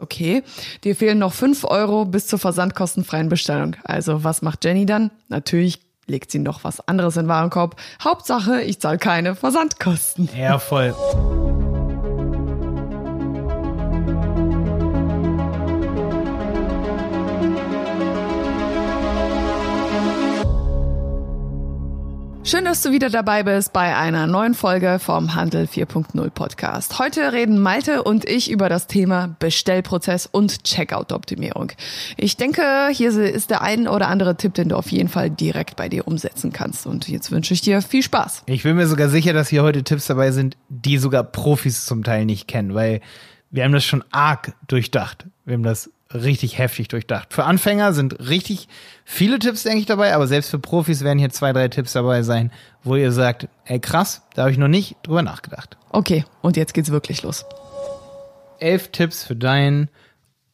Okay, dir fehlen noch fünf Euro bis zur versandkostenfreien Bestellung. Also was macht Jenny dann? Natürlich legt sie noch was anderes in den Warenkorb. Hauptsache, ich zahle keine Versandkosten. Ja, voll. Schön, dass du wieder dabei bist bei einer neuen Folge vom Handel 4.0 Podcast. Heute reden Malte und ich über das Thema Bestellprozess und Checkout-Optimierung. Ich denke, hier ist der ein oder andere Tipp, den du auf jeden Fall direkt bei dir umsetzen kannst. Und jetzt wünsche ich dir viel Spaß. Ich bin mir sogar sicher, dass hier heute Tipps dabei sind, die sogar Profis zum Teil nicht kennen, weil wir haben das schon arg durchdacht. Wir haben das richtig heftig durchdacht. Für Anfänger sind richtig viele Tipps, denke ich, dabei, aber selbst für Profis werden hier zwei, drei Tipps dabei sein, wo ihr sagt, ey krass, da habe ich noch nicht drüber nachgedacht. Okay, und jetzt geht's wirklich los. Elf Tipps für deinen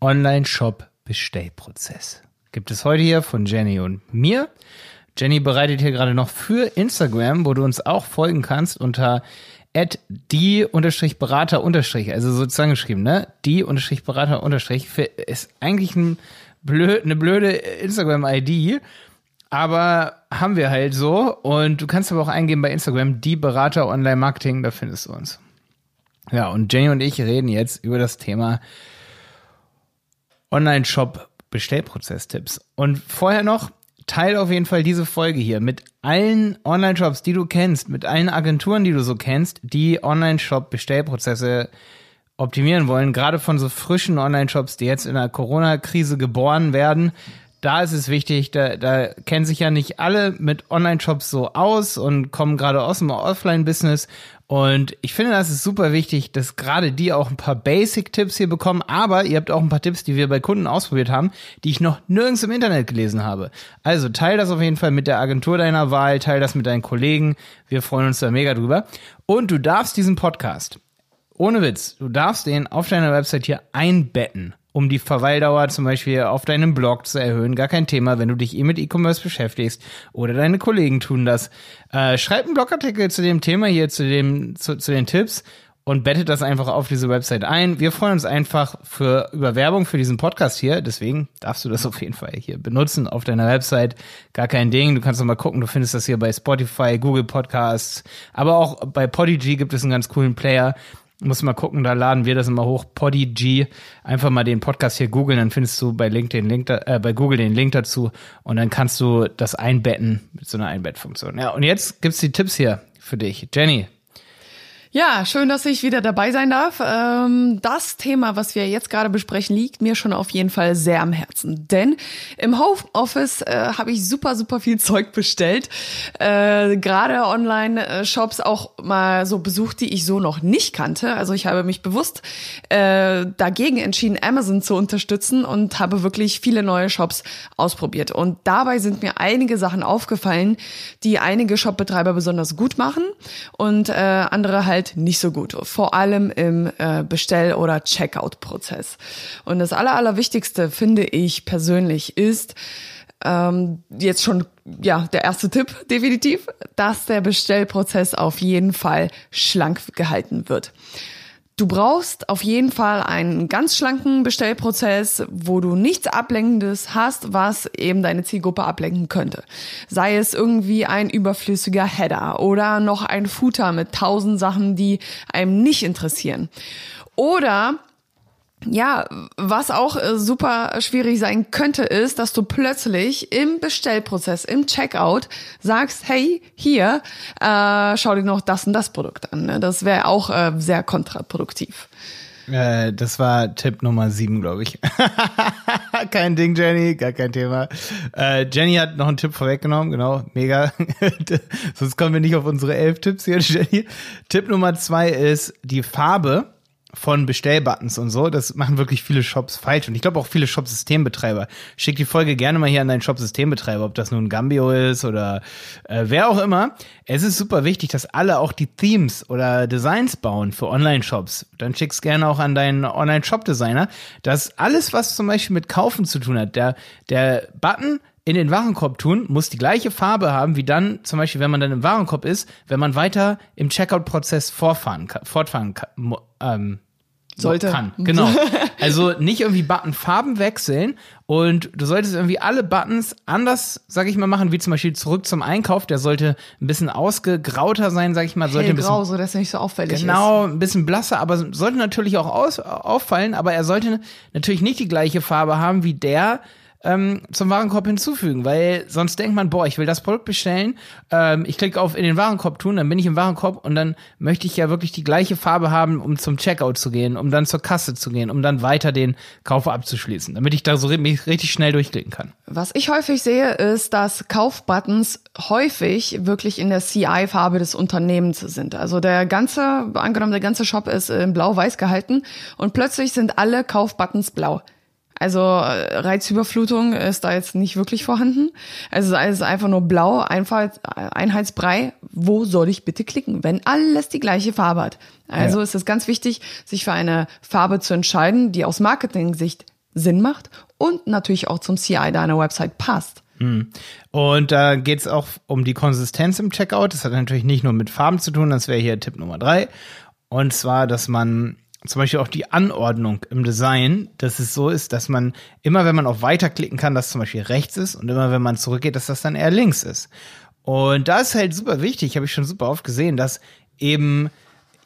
Online-Shop-Bestellprozess. Gibt es heute hier von Jenny und mir. Jenny bereitet hier gerade noch für Instagram, wo du uns auch folgen kannst unter at die unterstrich also so zusammengeschrieben, ne? Die unterstrich ist eigentlich ein blöd, eine blöde Instagram-ID, aber haben wir halt so und du kannst aber auch eingeben bei Instagram die Berater Online Marketing, da findest du uns. Ja, und Jenny und ich reden jetzt über das Thema Online-Shop Bestellprozess-Tipps. Und vorher noch, teil auf jeden Fall diese Folge hier mit allen Online-Shops, die du kennst, mit allen Agenturen, die du so kennst, die Online-Shop-Bestellprozesse optimieren wollen, gerade von so frischen Online-Shops, die jetzt in der Corona-Krise geboren werden. Da ist es wichtig, da, da kennen sich ja nicht alle mit Online-Shops so aus und kommen gerade aus dem Offline-Business und ich finde, das ist super wichtig, dass gerade die auch ein paar Basic-Tipps hier bekommen, aber ihr habt auch ein paar Tipps, die wir bei Kunden ausprobiert haben, die ich noch nirgends im Internet gelesen habe. Also teil das auf jeden Fall mit der Agentur deiner Wahl, teil das mit deinen Kollegen. Wir freuen uns da mega drüber. Und du darfst diesen Podcast, ohne Witz, du darfst den auf deiner Website hier einbetten um die Verweildauer zum Beispiel auf deinem Blog zu erhöhen. Gar kein Thema, wenn du dich eh mit E-Commerce beschäftigst oder deine Kollegen tun das. Äh, schreib einen Blogartikel zu dem Thema hier, zu, dem, zu, zu den Tipps und bettet das einfach auf diese Website ein. Wir freuen uns einfach für über Werbung für diesen Podcast hier. Deswegen darfst du das auf jeden Fall hier benutzen auf deiner Website. Gar kein Ding. Du kannst noch mal gucken. Du findest das hier bei Spotify, Google Podcasts, aber auch bei Podigy gibt es einen ganz coolen Player. Muss mal gucken, da laden wir das immer hoch. Podigy. Einfach mal den Podcast hier googeln, dann findest du bei Link den Link, äh, bei Google den Link dazu und dann kannst du das einbetten mit so einer Einbettfunktion. Ja, und jetzt gibt's die Tipps hier für dich. Jenny, ja, schön, dass ich wieder dabei sein darf. Ähm, das Thema, was wir jetzt gerade besprechen, liegt mir schon auf jeden Fall sehr am Herzen. Denn im Homeoffice äh, habe ich super, super viel Zeug bestellt. Äh, gerade Online-Shops auch mal so besucht, die ich so noch nicht kannte. Also ich habe mich bewusst äh, dagegen entschieden, Amazon zu unterstützen und habe wirklich viele neue Shops ausprobiert. Und dabei sind mir einige Sachen aufgefallen, die einige Shopbetreiber besonders gut machen und andere halt halt nicht so gut, vor allem im äh, Bestell- oder Checkout-Prozess. Und das Aller, Allerwichtigste, finde ich persönlich, ist, ähm, jetzt schon ja der erste Tipp definitiv, dass der Bestellprozess auf jeden Fall schlank gehalten wird. Du brauchst auf jeden Fall einen ganz schlanken Bestellprozess, wo du nichts Ablenkendes hast, was eben deine Zielgruppe ablenken könnte. Sei es irgendwie ein überflüssiger Header oder noch ein Footer mit tausend Sachen, die einem nicht interessieren. Oder ja, was auch äh, super schwierig sein könnte, ist, dass du plötzlich im Bestellprozess, im Checkout sagst, hey, hier, äh, schau dir noch das und das Produkt an. Ne? Das wäre auch äh, sehr kontraproduktiv. Äh, das war Tipp Nummer sieben, glaube ich. kein Ding, Jenny, gar kein Thema. Äh, Jenny hat noch einen Tipp vorweggenommen, genau, mega. Sonst kommen wir nicht auf unsere elf Tipps hier, Jenny. Tipp Nummer zwei ist die Farbe von Bestellbuttons und so. Das machen wirklich viele Shops falsch. Und ich glaube auch viele Shop-Systembetreiber. Schick die Folge gerne mal hier an deinen Shop-Systembetreiber, ob das nun Gambio ist oder äh, wer auch immer. Es ist super wichtig, dass alle auch die Themes oder Designs bauen für Online-Shops. Dann schick's gerne auch an deinen Online-Shop-Designer, dass alles, was zum Beispiel mit Kaufen zu tun hat, der, der Button in den Warenkorb tun, muss die gleiche Farbe haben, wie dann zum Beispiel, wenn man dann im Warenkorb ist, wenn man weiter im Checkout-Prozess fortfahren kann, fortfahren ähm, Sollte. Kann, genau. Also nicht irgendwie Buttonfarben wechseln und du solltest irgendwie alle Buttons anders, sag ich mal, machen, wie zum Beispiel zurück zum Einkauf. Der sollte ein bisschen ausgegrauter sein, sag ich mal. Sollte ein bisschen, so dass er nicht so auffällig genau, ein bisschen blasser, aber sollte natürlich auch aus, auffallen, aber er sollte natürlich nicht die gleiche Farbe haben wie der, ähm, zum Warenkorb hinzufügen, weil sonst denkt man, boah, ich will das Produkt bestellen, ähm, ich klicke auf in den Warenkorb tun, dann bin ich im Warenkorb und dann möchte ich ja wirklich die gleiche Farbe haben, um zum Checkout zu gehen, um dann zur Kasse zu gehen, um dann weiter den Kauf abzuschließen, damit ich da so richtig schnell durchklicken kann. Was ich häufig sehe, ist, dass Kaufbuttons häufig wirklich in der CI-Farbe des Unternehmens sind. Also der ganze, angenommen, der ganze Shop ist in blau-weiß gehalten und plötzlich sind alle Kaufbuttons blau. Also äh, Reizüberflutung ist da jetzt nicht wirklich vorhanden. Also es ist einfach nur blau, einfach Einheitsbrei. Wo soll ich bitte klicken, wenn alles die gleiche Farbe hat? Also ja. ist es ganz wichtig, sich für eine Farbe zu entscheiden, die aus Marketing-Sicht Sinn macht und natürlich auch zum CI deiner Website passt. Hm. Und da äh, geht es auch um die Konsistenz im Checkout. Das hat natürlich nicht nur mit Farben zu tun, das wäre hier Tipp Nummer drei. Und zwar, dass man zum Beispiel auch die Anordnung im Design, dass es so ist, dass man immer, wenn man auf Weiter klicken kann, dass zum Beispiel rechts ist und immer, wenn man zurückgeht, dass das dann eher links ist. Und da ist halt super wichtig, habe ich schon super oft gesehen, dass eben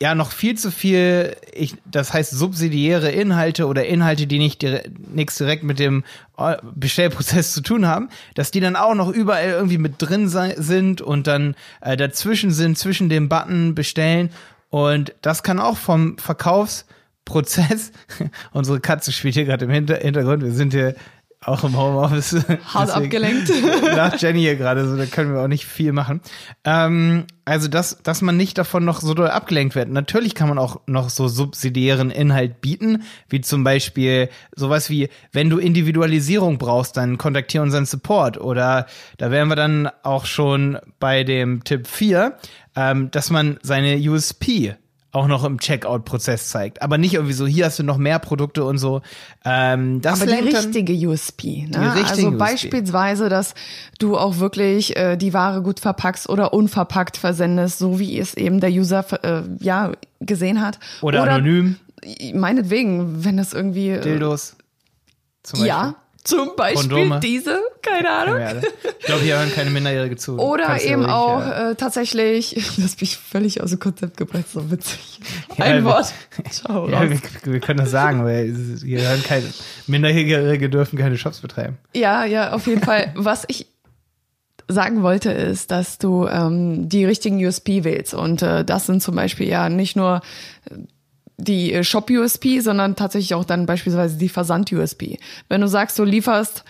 ja noch viel zu viel, ich, das heißt subsidiäre Inhalte oder Inhalte, die nicht dire nichts direkt mit dem äh, Bestellprozess zu tun haben, dass die dann auch noch überall irgendwie mit drin sind und dann äh, dazwischen sind, zwischen dem Button bestellen und das kann auch vom Verkaufsprozess, unsere Katze spielt hier gerade im Hintergrund, wir sind hier auch im Homeoffice. Hart abgelenkt. Nach Jenny hier gerade, so da können wir auch nicht viel machen. Ähm, also, dass, dass man nicht davon noch so doll abgelenkt wird. Natürlich kann man auch noch so subsidiären Inhalt bieten, wie zum Beispiel sowas wie, wenn du Individualisierung brauchst, dann kontaktiere unseren Support. Oder da wären wir dann auch schon bei dem Tipp 4, ähm, dass man seine USP auch noch im Checkout-Prozess zeigt. Aber nicht irgendwie so, hier hast du noch mehr Produkte und so. Ähm, das Aber die richtige USP. Ne? Die also USP. beispielsweise, dass du auch wirklich äh, die Ware gut verpackst oder unverpackt versendest, so wie es eben der User äh, ja gesehen hat. Oder, oder anonym. Meinetwegen, wenn es irgendwie. Äh, Dildos. Zum ja, zum Beispiel Kondome. diese, keine Ahnung. Ich glaube, hier hören keine Minderjährige zu. Oder Kannst eben auch äh, tatsächlich, das bin ich völlig aus dem Konzept gebracht, so witzig. Ja, Ein Wort. Ciao. Ja, wir, wir, können das sagen, weil hier hören keine Minderjährige dürfen keine Shops betreiben. Ja, ja, auf jeden Fall. Was ich sagen wollte, ist, dass du ähm, die richtigen USP wählst. Und äh, das sind zum Beispiel ja nicht nur die äh, Shop-USP, sondern tatsächlich auch dann beispielsweise die Versand-USP. Wenn du sagst, du lieferst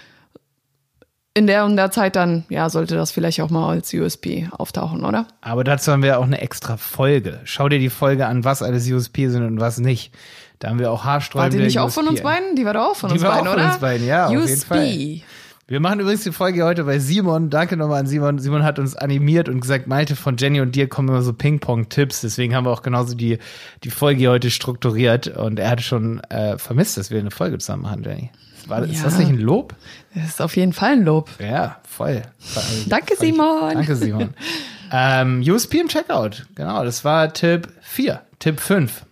in der und der Zeit, dann ja, sollte das vielleicht auch mal als USP auftauchen, oder? Aber dazu haben wir auch eine extra Folge. Schau dir die Folge an, was alles USP sind und was nicht. Da haben wir auch haarsträubende War die nicht auch von uns beiden? Die war doch auch von die uns beiden, oder? Die war auch von uns beiden, ja, USP. auf jeden Fall. Wir machen übrigens die Folge heute bei Simon. Danke nochmal an Simon. Simon hat uns animiert und gesagt, Malte, von Jenny und dir kommen immer so Ping-Pong-Tipps. Deswegen haben wir auch genauso die, die Folge heute strukturiert. Und er hatte schon äh, vermisst, dass wir eine Folge zusammen machen, Jenny. War, ja. Ist das nicht ein Lob? Das ist auf jeden Fall ein Lob. Ja, voll. Danke, Simon. danke, Simon. ähm, USP im Checkout. Genau, das war Tipp 4. Tipp 5.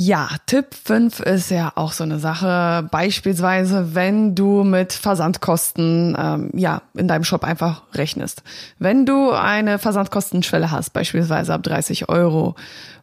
Ja, Tipp 5 ist ja auch so eine Sache. Beispielsweise, wenn du mit Versandkosten ähm, ja in deinem Shop einfach rechnest. Wenn du eine Versandkostenschwelle hast, beispielsweise ab 30 Euro,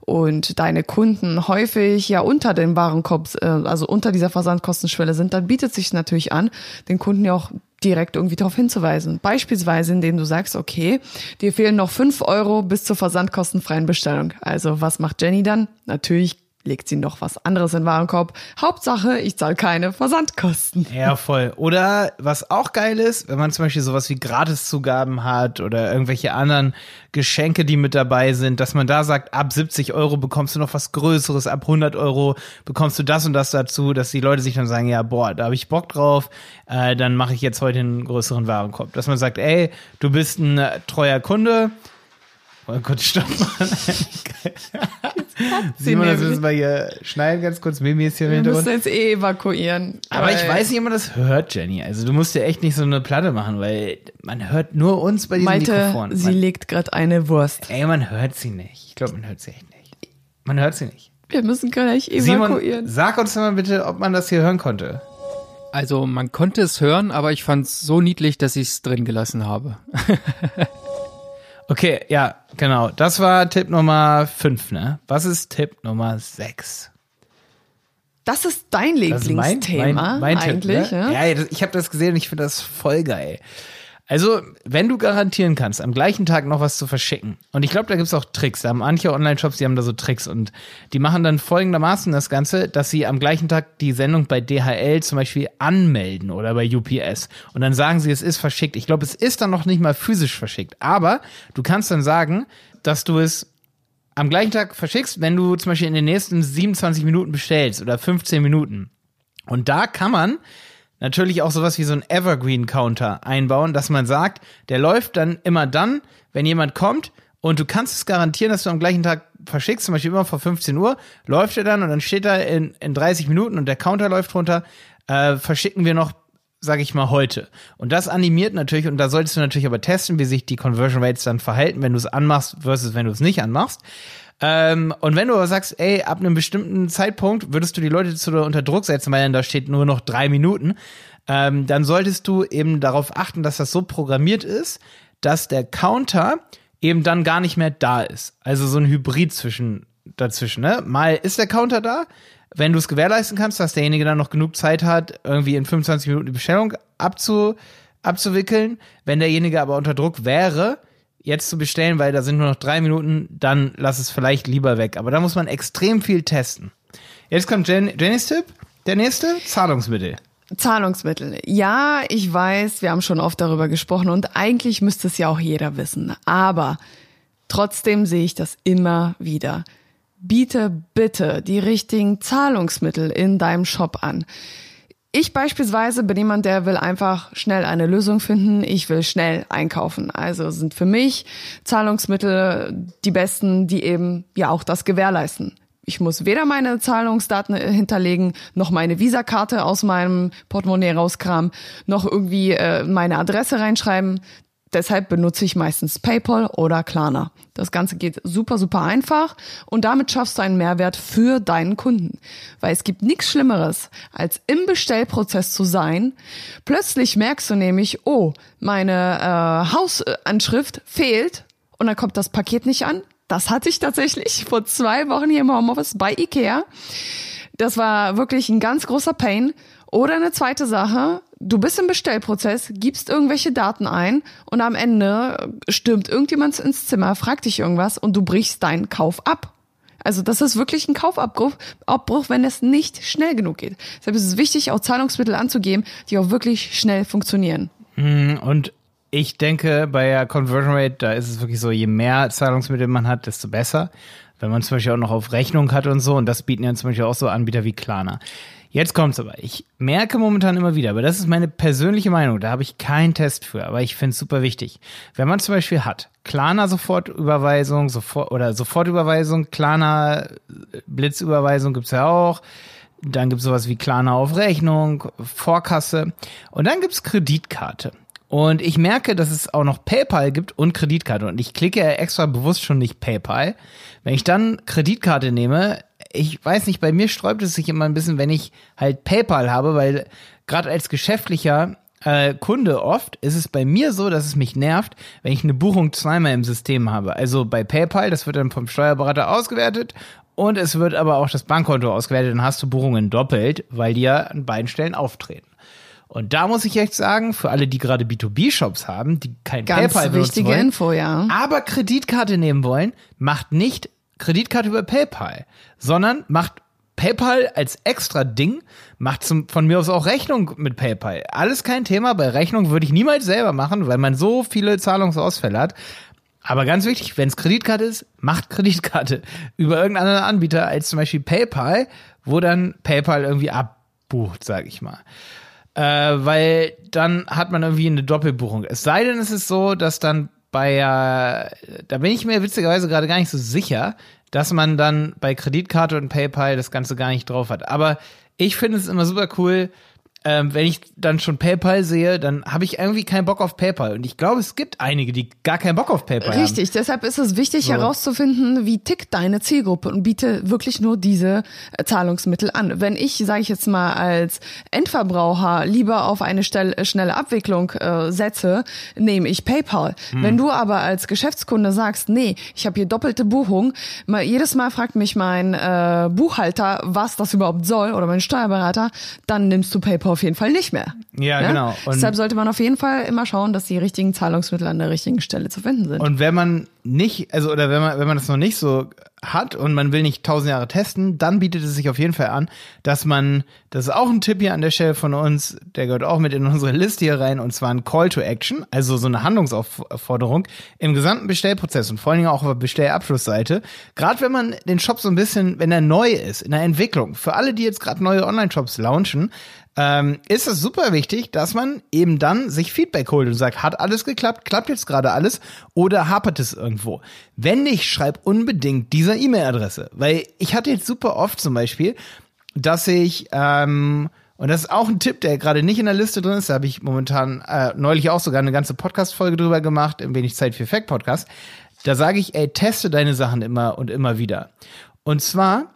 und deine Kunden häufig ja unter dem Warenkorb, äh, also unter dieser Versandkostenschwelle sind, dann bietet sich natürlich an, den Kunden ja auch direkt irgendwie darauf hinzuweisen. Beispielsweise, indem du sagst, okay, dir fehlen noch fünf Euro bis zur versandkostenfreien Bestellung. Also was macht Jenny dann? Natürlich legt sie noch was anderes in den Warenkorb. Hauptsache, ich zahle keine Versandkosten. Ja, voll. Oder was auch geil ist, wenn man zum Beispiel sowas wie Gratiszugaben hat oder irgendwelche anderen Geschenke, die mit dabei sind, dass man da sagt, ab 70 Euro bekommst du noch was Größeres, ab 100 Euro bekommst du das und das dazu, dass die Leute sich dann sagen, ja, boah, da habe ich Bock drauf, äh, dann mache ich jetzt heute einen größeren Warenkorb. Dass man sagt, ey, du bist ein treuer Kunde, Oh Gott, stopp mal. Simon, das müssen wir hier schneiden, ganz kurz. Mimi ist hier im Hintergrund. Wir müssen jetzt eh evakuieren. Aber ich weiß nicht, ob man das hört, Jenny. Also du musst ja echt nicht so eine Platte machen, weil man hört nur uns bei diesem Malte, Mikrofon. sie man, legt gerade eine Wurst. Ey, man hört sie nicht. Ich glaube, man hört sie echt nicht. Man hört sie nicht. Wir müssen gleich Simon, evakuieren. sag uns mal bitte, ob man das hier hören konnte. Also man konnte es hören, aber ich fand es so niedlich, dass ich es drin gelassen habe. Okay, ja, genau. Das war Tipp Nummer 5, ne? Was ist Tipp Nummer 6? Das ist dein Lieblingsthema eigentlich. ne? ja? Ja, ich habe das gesehen und ich finde das voll geil. Also, wenn du garantieren kannst, am gleichen Tag noch was zu verschicken, und ich glaube, da gibt's auch Tricks, da haben manche Online-Shops, die haben da so Tricks und die machen dann folgendermaßen das Ganze, dass sie am gleichen Tag die Sendung bei DHL zum Beispiel anmelden oder bei UPS und dann sagen sie, es ist verschickt. Ich glaube, es ist dann noch nicht mal physisch verschickt, aber du kannst dann sagen, dass du es am gleichen Tag verschickst, wenn du zum Beispiel in den nächsten 27 Minuten bestellst oder 15 Minuten. Und da kann man natürlich auch sowas wie so ein Evergreen-Counter einbauen, dass man sagt, der läuft dann immer dann, wenn jemand kommt und du kannst es garantieren, dass du am gleichen Tag verschickst, zum Beispiel immer vor 15 Uhr, läuft er dann und dann steht da in, in 30 Minuten und der Counter läuft runter, äh, verschicken wir noch sage ich mal, heute. Und das animiert natürlich, und da solltest du natürlich aber testen, wie sich die Conversion Rates dann verhalten, wenn du es anmachst versus wenn du es nicht anmachst. Ähm, und wenn du aber sagst, ey, ab einem bestimmten Zeitpunkt würdest du die Leute zu unter Druck setzen, weil dann da steht nur noch drei Minuten, ähm, dann solltest du eben darauf achten, dass das so programmiert ist, dass der Counter eben dann gar nicht mehr da ist. Also so ein Hybrid zwischen dazwischen. Ne? Mal ist der Counter da, wenn du es gewährleisten kannst, dass derjenige dann noch genug Zeit hat, irgendwie in 25 Minuten die Bestellung abzu, abzuwickeln. Wenn derjenige aber unter Druck wäre, jetzt zu bestellen, weil da sind nur noch drei Minuten, dann lass es vielleicht lieber weg. Aber da muss man extrem viel testen. Jetzt kommt Jen, Jennys Tipp. Der nächste, Zahlungsmittel. Zahlungsmittel. Ja, ich weiß, wir haben schon oft darüber gesprochen und eigentlich müsste es ja auch jeder wissen. Aber trotzdem sehe ich das immer wieder. Biete bitte die richtigen Zahlungsmittel in deinem Shop an. Ich beispielsweise bin jemand, der will einfach schnell eine Lösung finden. Ich will schnell einkaufen. Also sind für mich Zahlungsmittel die besten, die eben ja auch das gewährleisten. Ich muss weder meine Zahlungsdaten hinterlegen, noch meine Visakarte aus meinem Portemonnaie rauskramen, noch irgendwie äh, meine Adresse reinschreiben. Deshalb benutze ich meistens PayPal oder Klarna. Das Ganze geht super, super einfach und damit schaffst du einen Mehrwert für deinen Kunden. Weil es gibt nichts Schlimmeres, als im Bestellprozess zu sein. Plötzlich merkst du nämlich, oh, meine äh, Hausanschrift fehlt und dann kommt das Paket nicht an. Das hatte ich tatsächlich vor zwei Wochen hier im Homeoffice bei Ikea. Das war wirklich ein ganz großer Pain. Oder eine zweite Sache, du bist im Bestellprozess, gibst irgendwelche Daten ein und am Ende stürmt irgendjemand ins Zimmer, fragt dich irgendwas und du brichst deinen Kauf ab. Also das ist wirklich ein Kaufabbruch, Abbruch, wenn es nicht schnell genug geht. Deshalb ist es wichtig, auch Zahlungsmittel anzugeben, die auch wirklich schnell funktionieren. Und ich denke, bei der Conversion Rate, da ist es wirklich so, je mehr Zahlungsmittel man hat, desto besser. Wenn man zum Beispiel auch noch auf Rechnung hat und so, und das bieten ja zum Beispiel auch so Anbieter wie Klarna. Jetzt kommt's aber. Ich merke momentan immer wieder, aber das ist meine persönliche Meinung, da habe ich keinen Test für, aber ich finde es super wichtig. Wenn man zum Beispiel hat, Klarna Sofortüberweisung, sofort oder Sofortüberweisung, Klarna Blitzüberweisung gibt's ja auch. Dann gibt's sowas wie Klarna auf Rechnung, Vorkasse und dann gibt's Kreditkarte. Und ich merke, dass es auch noch PayPal gibt und Kreditkarte. Und ich klicke ja extra bewusst schon nicht PayPal. Wenn ich dann Kreditkarte nehme, ich weiß nicht, bei mir sträubt es sich immer ein bisschen, wenn ich halt PayPal habe, weil gerade als geschäftlicher äh, Kunde oft ist es bei mir so, dass es mich nervt, wenn ich eine Buchung zweimal im System habe. Also bei PayPal, das wird dann vom Steuerberater ausgewertet und es wird aber auch das Bankkonto ausgewertet, dann hast du Buchungen doppelt, weil die ja an beiden Stellen auftreten. Und da muss ich echt sagen, für alle, die gerade B2B-Shops haben, die kein Ganz PayPal benutzen wichtige wollen, Info, ja. aber Kreditkarte nehmen wollen, macht nicht Kreditkarte über PayPal, sondern macht PayPal als extra Ding, macht zum, von mir aus auch Rechnung mit PayPal. Alles kein Thema. Bei Rechnung würde ich niemals selber machen, weil man so viele Zahlungsausfälle hat. Aber ganz wichtig, wenn es Kreditkarte ist, macht Kreditkarte über irgendeinen anderen Anbieter als zum Beispiel PayPal, wo dann PayPal irgendwie abbucht, sag ich mal. Äh, weil dann hat man irgendwie eine Doppelbuchung. Es sei denn, es ist so, dass dann bei, äh, da bin ich mir witzigerweise gerade gar nicht so sicher, dass man dann bei Kreditkarte und PayPal das Ganze gar nicht drauf hat. Aber ich finde es immer super cool, ähm, wenn ich dann schon PayPal sehe, dann habe ich irgendwie keinen Bock auf PayPal. Und ich glaube, es gibt einige, die gar keinen Bock auf PayPal haben. Richtig, deshalb ist es wichtig So. herauszufinden, wie tickt deine Zielgruppe und biete wirklich nur diese äh, Zahlungsmittel an. Wenn ich, sage ich jetzt mal, als Endverbraucher lieber auf eine Stell äh, schnelle Abwicklung äh, setze, nehme ich PayPal. Hm. Wenn du aber als Geschäftskunde sagst, nee, ich habe hier doppelte Buchung, mal, jedes Mal fragt mich mein äh, Buchhalter, was das überhaupt soll oder mein Steuerberater, dann nimmst du PayPal auf jeden Fall nicht mehr. Ja, genau. Und- Deshalb sollte man auf jeden Fall immer schauen, dass die richtigen Zahlungsmittel an der richtigen Stelle zu finden sind. Und wenn man nicht, also oder wenn man, wenn man das noch nicht so hat und man will nicht tausend Jahre testen, dann bietet es sich auf jeden Fall an, dass man, das ist auch ein Tipp hier an der Stelle von uns, der gehört auch mit in unsere Liste hier rein, und zwar ein Call to Action, also so eine Handlungsaufforderung im gesamten Bestellprozess und vor allen Dingen auch auf der Bestellabschlussseite. Gerade wenn man den Shop so ein bisschen, wenn er neu ist, in der Entwicklung, für alle, die jetzt gerade neue Online-Shops launchen, ähm, ist es super wichtig, dass man eben dann sich Feedback holt und sagt, hat alles geklappt, klappt jetzt gerade alles oder hapert es irgendwo? Wenn nicht, schreib unbedingt dieser E-Mail-Adresse, weil ich hatte jetzt super oft zum Beispiel, dass ich ähm, und das ist auch ein Tipp, der gerade nicht in der Liste drin ist. Da habe ich momentan äh, neulich auch sogar eine ganze Podcast-Folge drüber gemacht, im Wenig Zeit für Fact Podcast. Da sage ich, ey, teste deine Sachen immer und immer wieder. Und zwar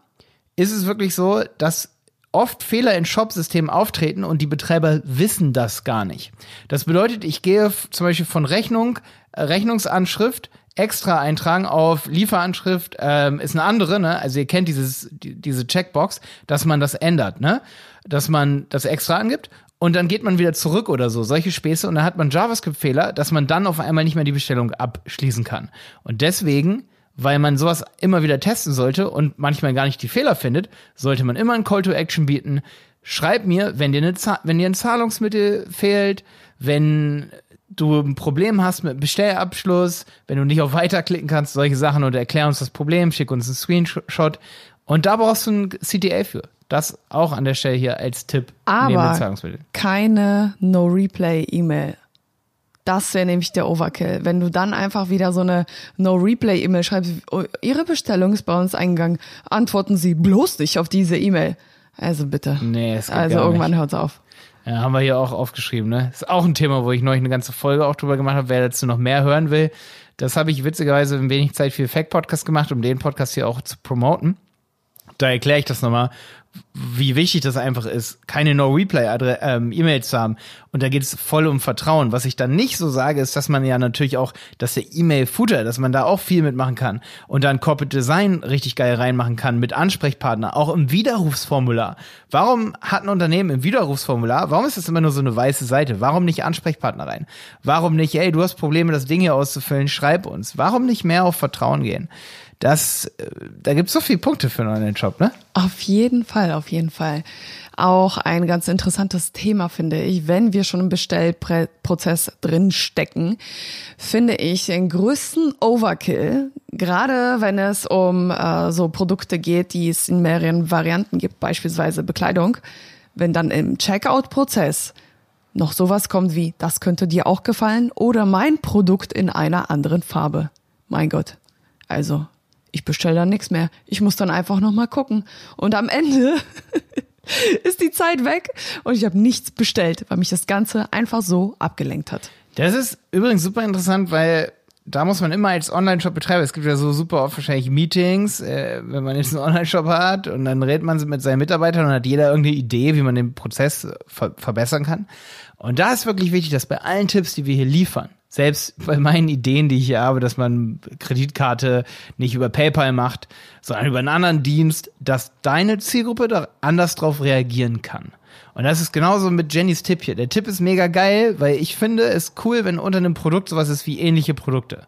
ist es wirklich so, dass oft Fehler in Shop-Systemen auftreten und die Betreiber wissen das gar nicht. Das bedeutet, ich gehe zum Beispiel von Rechnung, äh, Rechnungsanschrift, extra eintragen auf Lieferanschrift ähm, ist eine andere, ne? Also ihr kennt dieses, die, diese Checkbox, dass man das ändert, ne? Dass man das extra angibt und dann geht man wieder zurück oder so, solche Späße und dann hat man JavaScript-Fehler, dass man dann auf einmal nicht mehr die Bestellung abschließen kann. Und deswegen weil man sowas immer wieder testen sollte und manchmal gar nicht die Fehler findet, sollte man immer ein Call to Action bieten. Schreib mir, wenn dir, eine wenn dir ein Zahlungsmittel fehlt, wenn du ein Problem hast mit Bestellabschluss, wenn du nicht auf Weiter klicken kannst, solche Sachen und erklär uns das Problem, schick uns einen Screenshot. Und da brauchst du ein CTA für. Das auch an der Stelle hier als Tipp Aber keine No-Replay-E-Mail. Das wäre nämlich der Overkill. Wenn du dann einfach wieder so eine No-Replay-E-Mail schreibst, oh, Ihre Bestellung ist bei uns eingegangen, antworten Sie bloß nicht auf diese E-Mail. Also bitte. Nee, es geht Also gar irgendwann nicht. hört's auf. Ja, haben wir hier auch aufgeschrieben, ne? Ist auch ein Thema, wo ich neulich eine ganze Folge auch drüber gemacht habe. Wer dazu noch mehr hören will, das habe ich witzigerweise in wenig Zeit für Fact Podcast gemacht, um den Podcast hier auch zu promoten. Da erkläre ich das nochmal, wie wichtig das einfach ist, keine No-Replay-E-Mails zu haben. Und da geht es voll um Vertrauen. Was ich dann nicht so sage, ist, dass man ja natürlich auch, dass der E-Mail-Footer, dass man da auch viel mitmachen kann und dann Corporate Design richtig geil reinmachen kann mit Ansprechpartner, auch im Widerrufsformular. Warum hat ein Unternehmen im Widerrufsformular, warum ist das immer nur so eine weiße Seite? Warum nicht Ansprechpartner rein? Warum nicht, ey, du hast Probleme, das Ding hier auszufüllen, schreib uns. Warum nicht mehr auf Vertrauen gehen? Das, äh, da gibt's so viele Punkte für einen Online-Shop, ne? Auf jeden Fall, auf jeden Fall. Auch ein ganz interessantes Thema finde ich, wenn wir schon im Bestellprozess drin stecken, finde ich den größten Overkill, gerade wenn es um äh, so Produkte geht, die es in mehreren Varianten gibt, beispielsweise Bekleidung, wenn dann im Checkout-Prozess noch sowas kommt wie, das könnte dir auch gefallen oder mein Produkt in einer anderen Farbe. Mein Gott. Also, ich bestelle dann nichts mehr. Ich muss dann einfach noch mal gucken. Und am Ende ist die Zeit weg und ich habe nichts bestellt, weil mich das Ganze einfach so abgelenkt hat. Das ist übrigens super interessant, weil da muss man immer als Online-Shop-Betreiber, es gibt ja so super oft wahrscheinlich Meetings, äh, wenn man jetzt einen Online-Shop hat und dann redet man mit seinen Mitarbeitern und hat jeder irgendeine Idee, wie man den Prozess ver verbessern kann. Und da ist wirklich wichtig, dass bei allen Tipps, die wir hier liefern, selbst bei meinen Ideen, die ich hier habe, dass man Kreditkarte nicht über PayPal macht, sondern über einen anderen Dienst, dass deine Zielgruppe da anders drauf reagieren kann. Und das ist genauso mit Jennys Tipp hier. Der Tipp ist mega geil, weil ich finde es cool, wenn unter einem Produkt sowas ist wie ähnliche Produkte.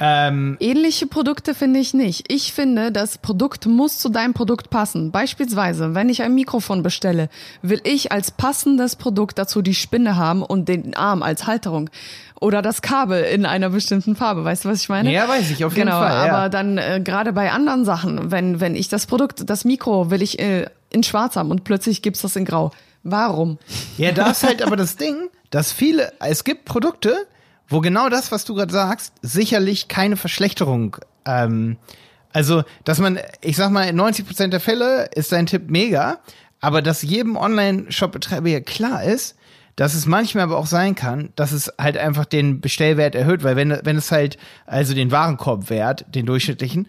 Ähm, Ähnliche Produkte finde ich nicht. Ich finde, das Produkt muss zu deinem Produkt passen. Beispielsweise, wenn ich ein Mikrofon bestelle, will ich als passendes Produkt dazu die Spinne haben und den Arm als Halterung oder das Kabel in einer bestimmten Farbe. Weißt du, was ich meine? Ja, weiß ich, auf jeden genau, Fall, ja. Aber dann äh, gerade bei anderen Sachen, wenn wenn ich das Produkt, das Mikro will ich äh, in Schwarz haben und plötzlich gibt's das in Grau. Warum? ja, da ist halt aber das Ding, dass viele, es gibt Produkte, wo genau das, was du gerade sagst, sicherlich keine Verschlechterung, ähm, also, dass man, ich sag mal, in 90% der Fälle ist dein Tipp mega, aber dass jedem Online-Shop-Betreiber ja klar ist, dass es manchmal aber auch sein kann, dass es halt einfach den Bestellwert erhöht, weil wenn, wenn es halt, also den Warenkorbwert, den durchschnittlichen,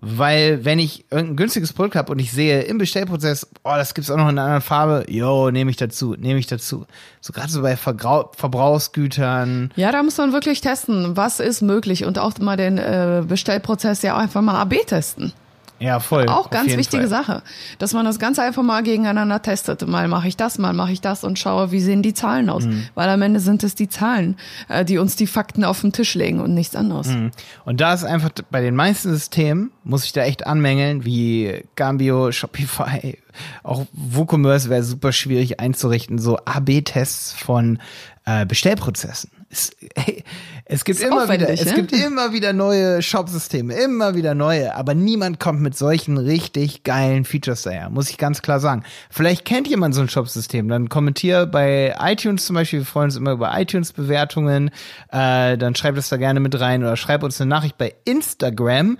weil wenn ich irgendein günstiges Produkt habe und ich sehe im Bestellprozess, oh, das gibt's auch noch in einer anderen Farbe, yo, nehme ich dazu, nehme ich dazu. So gerade so bei Vergrau Verbrauchsgütern. Ja, da muss man wirklich testen, was ist möglich und auch mal den äh, Bestellprozess ja einfach mal AB testen. Ja, voll. Auch ganz wichtige Fall. Sache, dass man das Ganze einfach mal gegeneinander testet. Mal mache ich das, mal mache ich das und schaue, wie sehen die Zahlen aus. Mhm. Weil am Ende sind es die Zahlen, äh, die uns die Fakten auf den Tisch legen und nichts anderes. Mhm. Und da ist einfach bei den meisten Systemen, muss ich da echt anmängeln, wie Gambio, Shopify, auch WooCommerce wäre super schwierig einzurichten, so AB-Tests von äh, Bestellprozessen. Es, hey, es gibt immer wieder, es ne? gibt immer wieder neue Shop-Systeme, immer wieder neue, aber niemand kommt mit solchen richtig geilen Features daher, muss ich ganz klar sagen. Vielleicht kennt jemand so ein Shop-System, dann kommentier bei iTunes zum Beispiel, wir freuen uns immer über iTunes-Bewertungen, äh, dann schreibt es da gerne mit rein oder schreibt uns eine Nachricht bei Instagram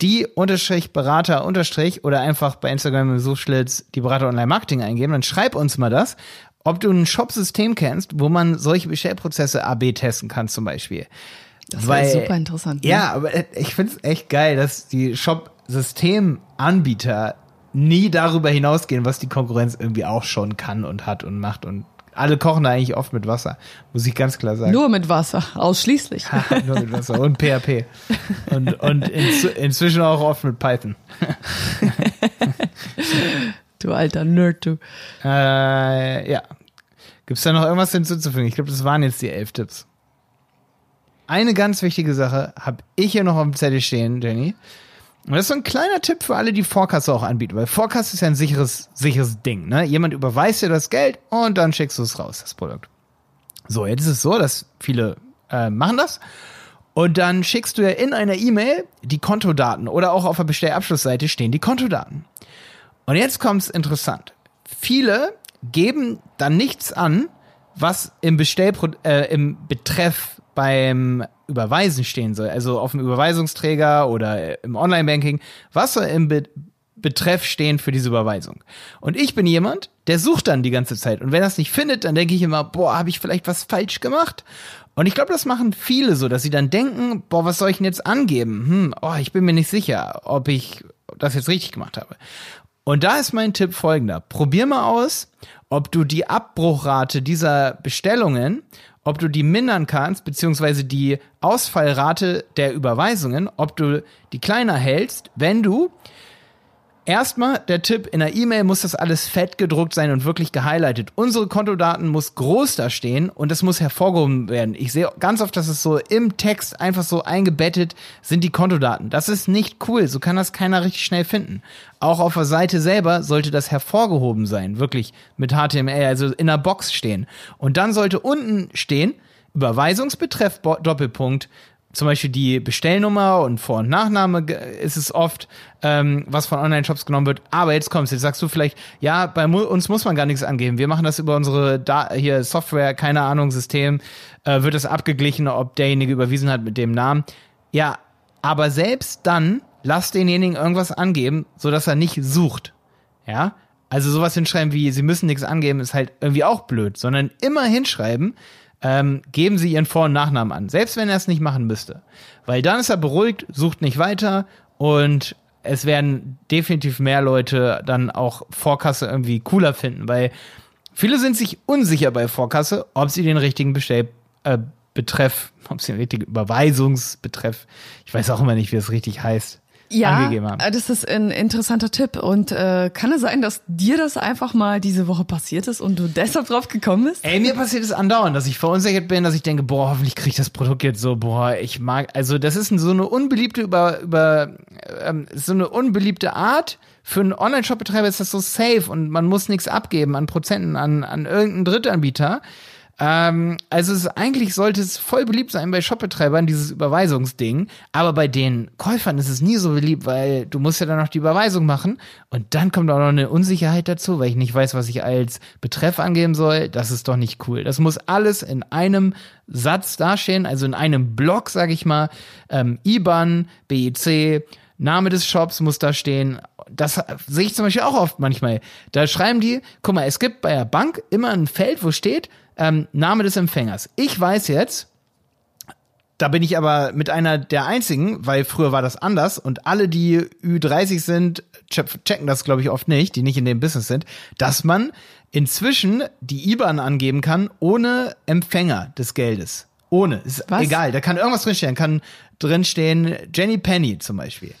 die unterstrich Berater unterstrich oder einfach bei Instagram im Suchschlitz die Berater Online Marketing eingeben, dann schreib uns mal das ob du ein Shop-System kennst, wo man solche Bestellprozesse AB testen kann zum Beispiel. Das wäre super interessant. Ne? Ja, aber ich finde es echt geil, dass die Shop-Systemanbieter nie darüber hinausgehen, was die Konkurrenz irgendwie auch schon kann und hat und macht und alle kochen da eigentlich oft mit Wasser, muss ich ganz klar sagen. Nur mit Wasser, ausschließlich. Nur mit Wasser und PHP. Und, und in, inzwischen auch oft mit Python. Du alter Nerd, du. Äh, ja. Gibt's da noch irgendwas hinzuzufügen? Ich glaube, das waren jetzt die elf Tipps. Eine ganz wichtige Sache habe ich hier noch auf dem Zettel stehen, Jenny. Und das ist so ein kleiner Tipp für alle, die Vorkasse auch anbieten, weil Vorkasse ist ja ein sicheres, sicheres Ding. Ne? Jemand überweist dir das Geld und dann schickst du es raus, das Produkt. So, jetzt ist es so, dass viele äh, machen das. Und dann schickst du ja in einer E-Mail die Kontodaten oder auch auf der Bestellabschlussseite stehen die Kontodaten. Und jetzt kommt's interessant. Viele geben dann nichts an, was im Bestellpro äh, im Betreff beim Überweisen stehen soll. Also auf dem Überweisungsträger oder im Online-Banking. Was soll im Be Betreff stehen für diese Überweisung? Und ich bin jemand, der sucht dann die ganze Zeit. Und wenn er es nicht findet, dann denke ich immer, boah, habe ich vielleicht was falsch gemacht? Und ich glaube, das machen viele so, dass sie dann denken, boah, was soll ich denn jetzt angeben? Hm, oh, ich bin mir nicht sicher, ob ich das jetzt richtig gemacht habe. Und da ist mein Tipp folgender. Probier mal aus, ob du die Abbruchrate dieser Bestellungen, ob du die mindern kannst, beziehungsweise die Ausfallrate der Überweisungen, ob du die kleiner hältst, wenn du Erstmal der Tipp, in der E-Mail muss das alles fett gedruckt sein und wirklich gehighlightet. Unsere Kontodaten muss groß da stehen und es muss hervorgehoben werden. Ich sehe ganz oft, dass es so im Text einfach so eingebettet sind die Kontodaten. Das ist nicht cool, so kann das keiner richtig schnell finden. Auch auf der Seite selber sollte das hervorgehoben sein, wirklich mit HTML, also in der Box stehen. Und dann sollte unten stehen, Überweisungsbetreff Doppelpunkt zum Beispiel die Bestellnummer und Vor- und Nachname ist es oft, ähm, was von Online-Shops genommen wird. Aber jetzt kommst, jetzt sagst du vielleicht, ja, bei uns muss man gar nichts angeben. Wir machen das über unsere da hier Software, keine Ahnung, System, äh, wird es abgeglichen, ob derjenige überwiesen hat mit dem Namen. Ja, aber selbst dann lass denjenigen irgendwas angeben, so dass er nicht sucht. Ja, also sowas hinschreiben wie, sie müssen nichts angeben, ist halt irgendwie auch blöd, sondern immer hinschreiben, ähm, geben Sie Ihren Vor- und Nachnamen an, selbst wenn er es nicht machen müsste. Weil dann ist er beruhigt, sucht nicht weiter und es werden definitiv mehr Leute dann auch Vorkasse irgendwie cooler finden, weil viele sind sich unsicher bei Vorkasse, ob sie den richtigen Bestell, äh, Betreff, ob sie den richtigen Überweisungsbetreff, ich weiß auch immer nicht, wie es richtig heißt, ja, angegeben haben. Das ist ein interessanter Tipp. Und äh, kann es sein, dass dir das einfach mal diese Woche passiert ist und du deshalb drauf gekommen bist? Ey, mir passiert es andauernd, dass ich verunsichert bin, dass ich denke, boah, hoffentlich kriege ich das Produkt jetzt so, boah, ich mag, also das ist so eine unbeliebte über, über ähm, so eine unbeliebte Art. Für einen Online-Shop-Betreiber ist das so safe und man muss nichts abgeben an Prozenten an, an irgendeinen Drittanbieter. Ähm, also es, eigentlich sollte es voll beliebt sein bei Shopbetreibern, dieses Überweisungsding. Aber bei den Käufern ist es nie so beliebt, weil du musst ja dann noch die Überweisung machen. Und dann kommt auch noch eine Unsicherheit dazu, weil ich nicht weiß, was ich als Betreff angeben soll. Das ist doch nicht cool. Das muss alles in einem Satz dastehen, also in einem Block, sag ich mal. Ähm, IBAN, BIC, Name des Shops muss da stehen, das sehe ich zum Beispiel auch oft manchmal. Da schreiben die, guck mal, es gibt bei der Bank immer ein Feld, wo steht ähm, Name des Empfängers. Ich weiß jetzt, da bin ich aber mit einer der einzigen, weil früher war das anders und alle, die Ü30 sind, checken das, glaube ich, oft nicht, die nicht in dem Business sind, dass man inzwischen die IBAN angeben kann ohne Empfänger des Geldes. Ohne. Ist Was? egal. Da kann irgendwas drinstehen. Kann drinstehen Jenny Penny zum Beispiel.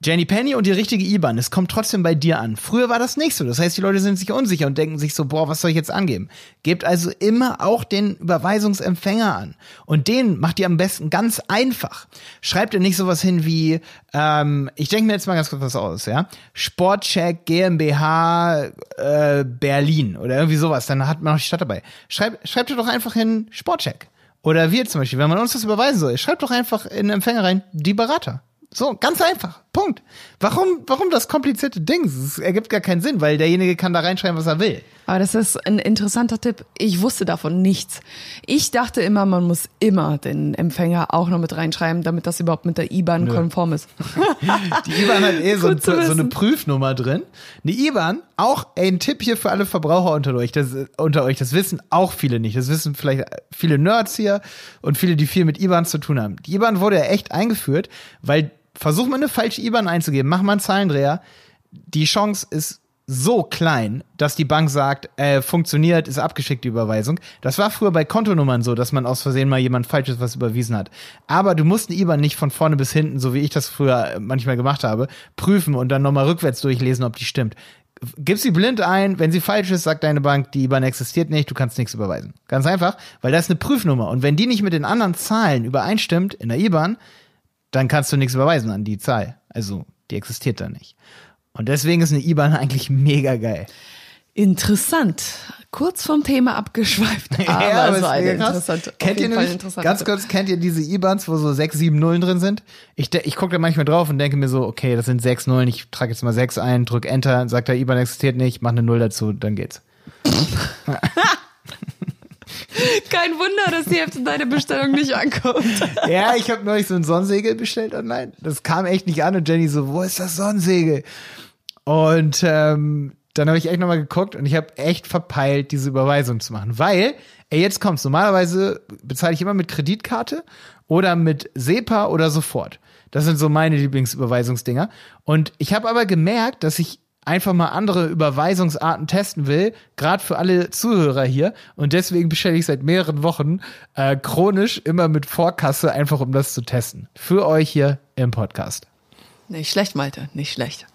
Jenny Penny und die richtige IBAN, es kommt trotzdem bei dir an. Früher war das nicht so. Das heißt, die Leute sind sich unsicher und denken sich so, boah, was soll ich jetzt angeben? Gebt also immer auch den Überweisungsempfänger an. Und den macht ihr am besten ganz einfach. Schreibt ihr nicht sowas hin wie, ähm, ich denke mir jetzt mal ganz kurz was aus, ja? Sportcheck GmbH äh, Berlin oder irgendwie sowas, dann hat man noch die Stadt dabei. Schreibt, schreibt ihr doch einfach hin Sportcheck. Oder wir zum Beispiel, wenn man uns das überweisen soll, schreibt doch einfach in den Empfänger rein, die Berater. So, ganz einfach. Punkt. Warum, warum das komplizierte Ding? Es ergibt gar keinen Sinn, weil derjenige kann da reinschreiben, was er will. Aber das ist ein interessanter Tipp. Ich wusste davon nichts. Ich dachte immer, man muss immer den Empfänger auch noch mit reinschreiben, damit das überhaupt mit der IBAN konform ist. Die IBAN hat eh so, zu so eine. Prüfnummer drin. Eine IBAN, auch ein Tipp hier für alle Verbraucher unter euch, das, unter euch, das wissen auch viele nicht. Das wissen vielleicht viele Nerds hier und viele, die viel mit IBAN zu tun haben. Die IBAN wurde ja echt eingeführt, weil versuch mal eine falsche IBAN einzugeben, mach mal einen Zahlendreher. Die Chance ist so klein, dass die Bank sagt, äh, funktioniert, ist abgeschickt die Überweisung. Das war früher bei Kontonummern so, dass man aus Versehen mal jemand Falsches was überwiesen hat. Aber du musst eine IBAN nicht von vorne bis hinten, so wie ich das früher äh, manchmal gemacht habe, prüfen und dann nochmal rückwärts durchlesen, ob die stimmt. Gib sie blind ein, wenn sie falsch ist, sagt deine Bank, die IBAN existiert nicht, du kannst nichts überweisen. Ganz einfach, weil das ist eine Prüfnummer. Und wenn die nicht mit den anderen Zahlen übereinstimmt in der IBAN, dann kannst du nichts überweisen an die Zahl. Also, die existiert da nicht. Und deswegen ist eine IBAN eigentlich mega geil. Interessant. Kurz vom Thema abgeschweift. Aber, es war eine interessante. Kennt ihr nämlich, ganz kurz, kennt ihr diese IBANs, wo so sechs, sieben Nullen drin sind? Ich, ich gucke da manchmal drauf und denke mir so, okay, das sind sechs Nullen, ich trage jetzt mal sechs ein, drück Enter, sagt der IBAN existiert nicht, mach eine Null dazu, dann geht's. Kein Wunder, dass die Hälfte deiner Bestellung nicht ankommt. Ja, ich habe neulich so ein Sonnensegel bestellt online. Das kam echt nicht an und Jenny so, wo ist das Sonnensegel? Und ähm, dann habe ich echt nochmal geguckt und ich habe echt verpeilt, diese Überweisung zu machen. Weil, ey, jetzt kommt's. Normalerweise bezahle ich immer mit Kreditkarte oder mit SEPA oder sofort. Das sind so meine Lieblingsüberweisungsdinger. Und ich habe aber gemerkt, dass ich einfach mal andere Überweisungsarten testen will, gerade für alle Zuhörer hier. Und deswegen bestelle ich seit mehreren Wochen äh, chronisch immer mit Vorkasse, einfach um das zu testen. Für euch hier im Podcast. Nicht schlecht, Malte, nicht schlecht.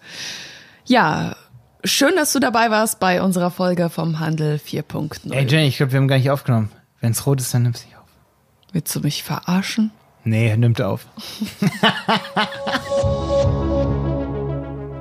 Ja, schön, dass du dabei warst bei unserer Folge vom Handel 4.0. Ey Jenny, ich glaube, wir haben gar nicht aufgenommen. Wenn's rot ist, dann nimm's nicht auf. Willst du mich verarschen? Nee, nimmt auf.